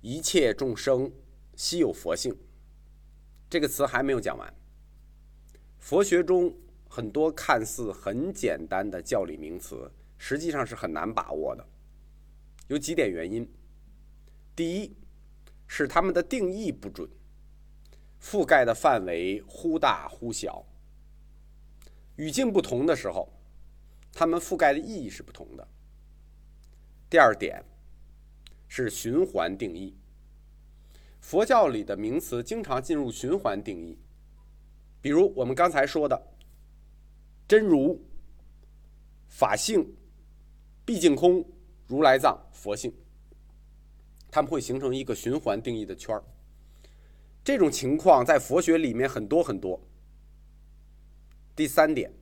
一切众生悉有佛性。这个词还没有讲完。佛学中很多看似很简单的教理名词，实际上是很难把握的。有几点原因。第一，是他们的定义不准，覆盖的范围忽大忽小。语境不同的时候，他们覆盖的意义是不同的。第二点，是循环定义。佛教里的名词经常进入循环定义，比如我们刚才说的真如、法性、毕竟空、如来藏、佛性，他们会形成一个循环定义的圈儿。这种情况在佛学里面很多很多。第三点，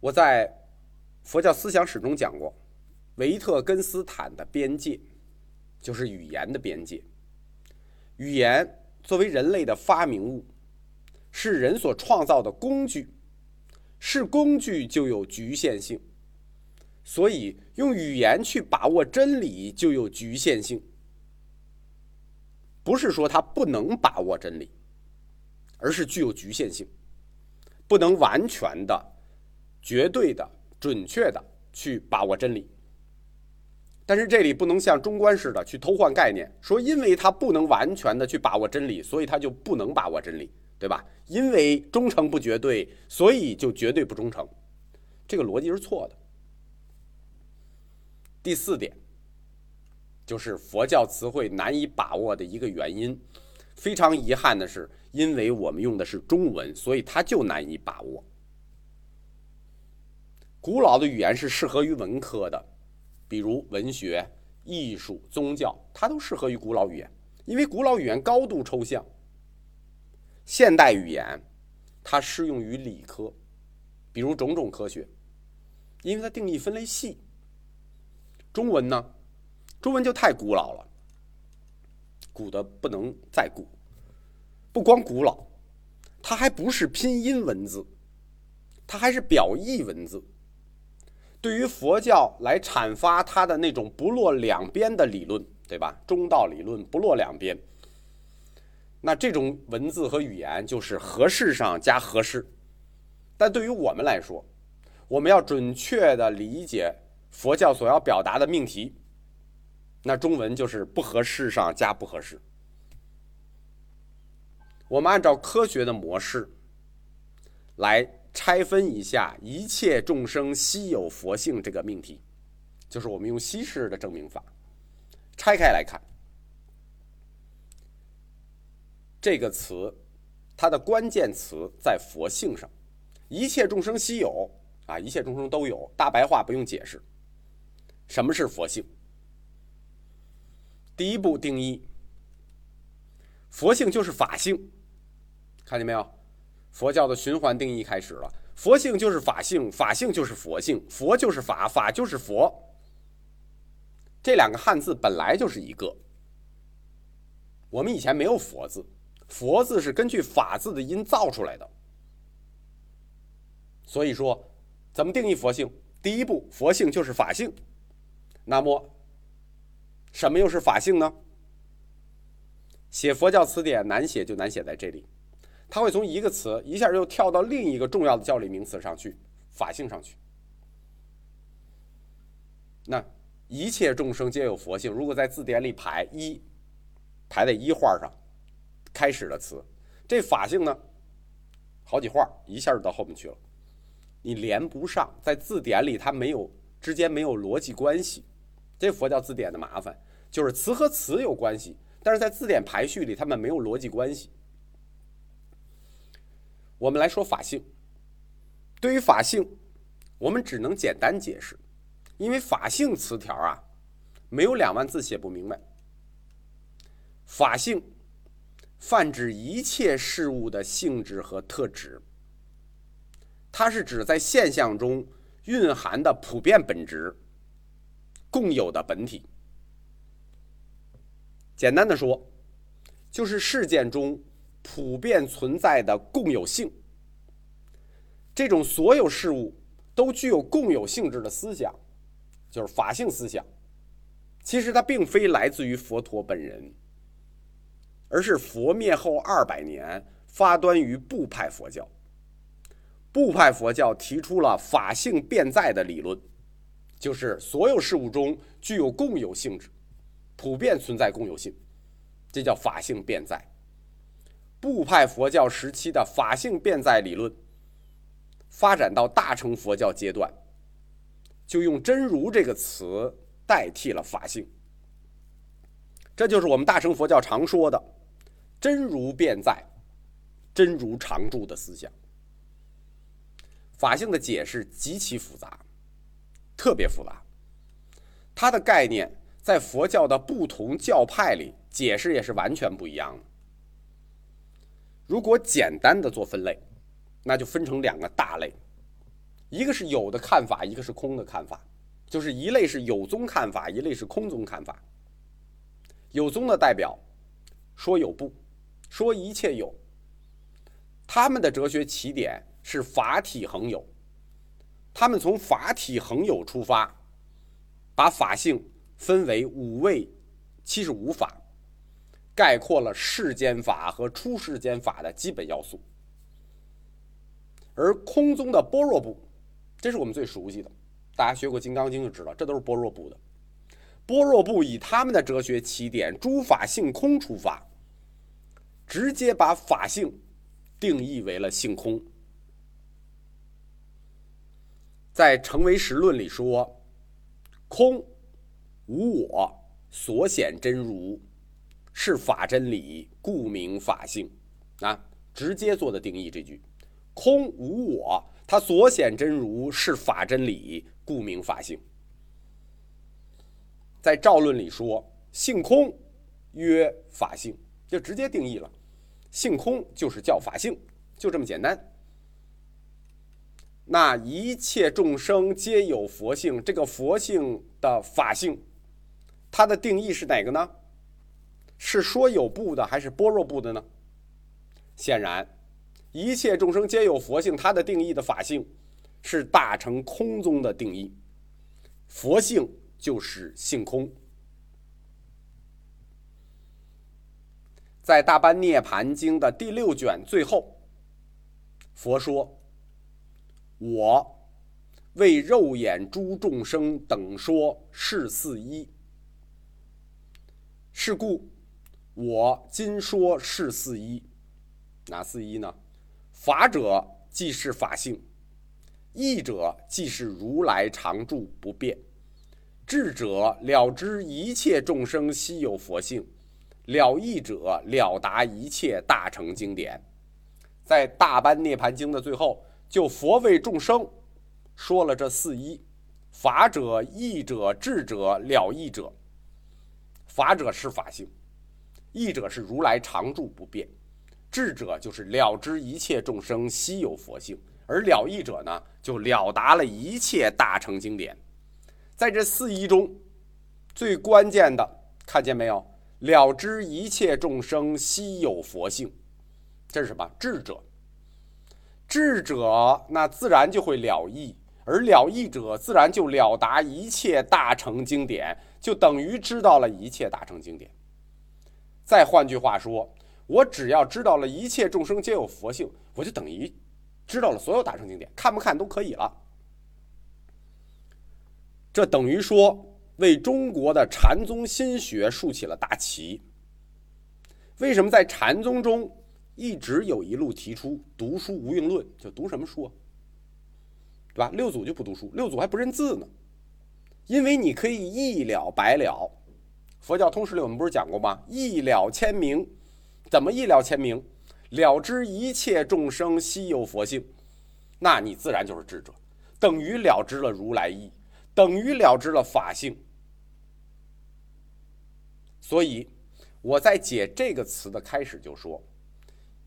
我在佛教思想史中讲过，维特根斯坦的边界。就是语言的边界。语言作为人类的发明物，是人所创造的工具，是工具就有局限性，所以用语言去把握真理就有局限性。不是说它不能把握真理，而是具有局限性，不能完全的、绝对的、准确的去把握真理。但是这里不能像中观似的去偷换概念，说因为他不能完全的去把握真理，所以他就不能把握真理，对吧？因为忠诚不绝对，所以就绝对不忠诚，这个逻辑是错的。第四点，就是佛教词汇难以把握的一个原因。非常遗憾的是，因为我们用的是中文，所以它就难以把握。古老的语言是适合于文科的。比如文学、艺术、宗教，它都适合于古老语言，因为古老语言高度抽象。现代语言，它适用于理科，比如种种科学，因为它定义分类细。中文呢，中文就太古老了，古的不能再古。不光古老，它还不是拼音文字，它还是表意文字。对于佛教来阐发它的那种不落两边的理论，对吧？中道理论不落两边。那这种文字和语言就是合适上加合适。但对于我们来说，我们要准确的理解佛教所要表达的命题，那中文就是不合适上加不合适。我们按照科学的模式来。拆分一下“一切众生悉有佛性”这个命题，就是我们用西式的证明法拆开来看。这个词，它的关键词在“佛性”上，“一切众生悉有”啊，一切众生都有，大白话不用解释。什么是佛性？第一步定义，佛性就是法性，看见没有？佛教的循环定义开始了，佛性就是法性，法性就是佛性，佛就是法，法就是佛。这两个汉字本来就是一个。我们以前没有佛字，佛字是根据法字的音造出来的。所以说，怎么定义佛性？第一步，佛性就是法性。那么，什么又是法性呢？写佛教词典难写就难写在这里。它会从一个词一下又跳到另一个重要的教理名词上去，法性上去。那一切众生皆有佛性，如果在字典里排一，排在一画上，开始的词，这法性呢，好几画一下就到后面去了，你连不上，在字典里它没有之间没有逻辑关系，这佛教字典的麻烦就是词和词有关系，但是在字典排序里它们没有逻辑关系。我们来说法性。对于法性，我们只能简单解释，因为法性词条啊，没有两万字写不明白。法性泛指一切事物的性质和特质，它是指在现象中蕴含的普遍本质、共有的本体。简单的说，就是事件中。普遍存在的共有性，这种所有事物都具有共有性质的思想，就是法性思想，其实它并非来自于佛陀本人，而是佛灭后二百年发端于部派佛教。部派佛教提出了法性辩在的理论，就是所有事物中具有共有性质，普遍存在共有性，这叫法性辩在。部派佛教时期的法性辩在理论，发展到大乘佛教阶段，就用真如这个词。代替了法性，这就是我们大乘佛教常说的“真如便在，真如常住”的思想。法性的解释极其复杂，特别复杂。它的概念在佛教的不同教派里解释也是完全不一样的。如果简单的做分类，那就分成两个大类，一个是有的看法，一个是空的看法。就是一类是有宗看法，一类是空宗看法。有宗的代表说有不，说一切有。他们的哲学起点是法体恒有，他们从法体恒有出发，把法性分为五位七十五法，概括了世间法和出世间法的基本要素。而空宗的般若部，这是我们最熟悉的。大家学过《金刚经》就知道，这都是般若部的。般若部以他们的哲学起点“诸法性空”出发，直接把法性定义为了性空。在《成为实论》里说：“空无我，所显真如，是法真理，故名法性。”啊，直接做的定义这句：“空无我，它所显真如是法真理。”故名法性，在赵论里说性空曰法性，就直接定义了，性空就是叫法性，就这么简单。那一切众生皆有佛性，这个佛性的法性，它的定义是哪个呢？是说有部的还是般若部的呢？显然，一切众生皆有佛性，它的定义的法性。是大乘空宗的定义，佛性就是性空。在《大般涅盘经》的第六卷最后，佛说：“我为肉眼诸众生等说是四一，是故我今说是四一。哪四一呢？法者即是法性。”义者即是如来常住不变，智者了知一切众生悉有佛性，了义者了达一切大乘经典。在大般涅盘经的最后，就佛为众生说了这四一：法者、义者、智者、了义者。法者是法性，义者是如来常住不变，智者就是了知一切众生悉有佛性。而了义者呢，就了达了一切大乘经典。在这四一中，最关键的，看见没有？了知一切众生悉有佛性，这是什么？智者。智者那自然就会了义，而了义者自然就了达一切大乘经典，就等于知道了一切大乘经典。再换句话说，我只要知道了一切众生皆有佛性，我就等于。知道了所有大乘经典，看不看都可以了。这等于说为中国的禅宗心学竖起了大旗。为什么在禅宗中一直有一路提出读书无用论？就读什么书啊？对吧？六祖就不读书，六祖还不认字呢。因为你可以一了百了。佛教通史里我们不是讲过吗？一了千名，怎么一了千名？了知一切众生悉有佛性，那你自然就是智者，等于了知了如来意，等于了知了法性。所以我在解这个词的开始就说，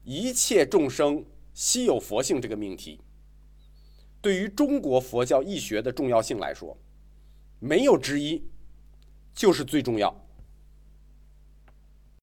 一切众生悉有佛性这个命题，对于中国佛教义学的重要性来说，没有之一，就是最重要。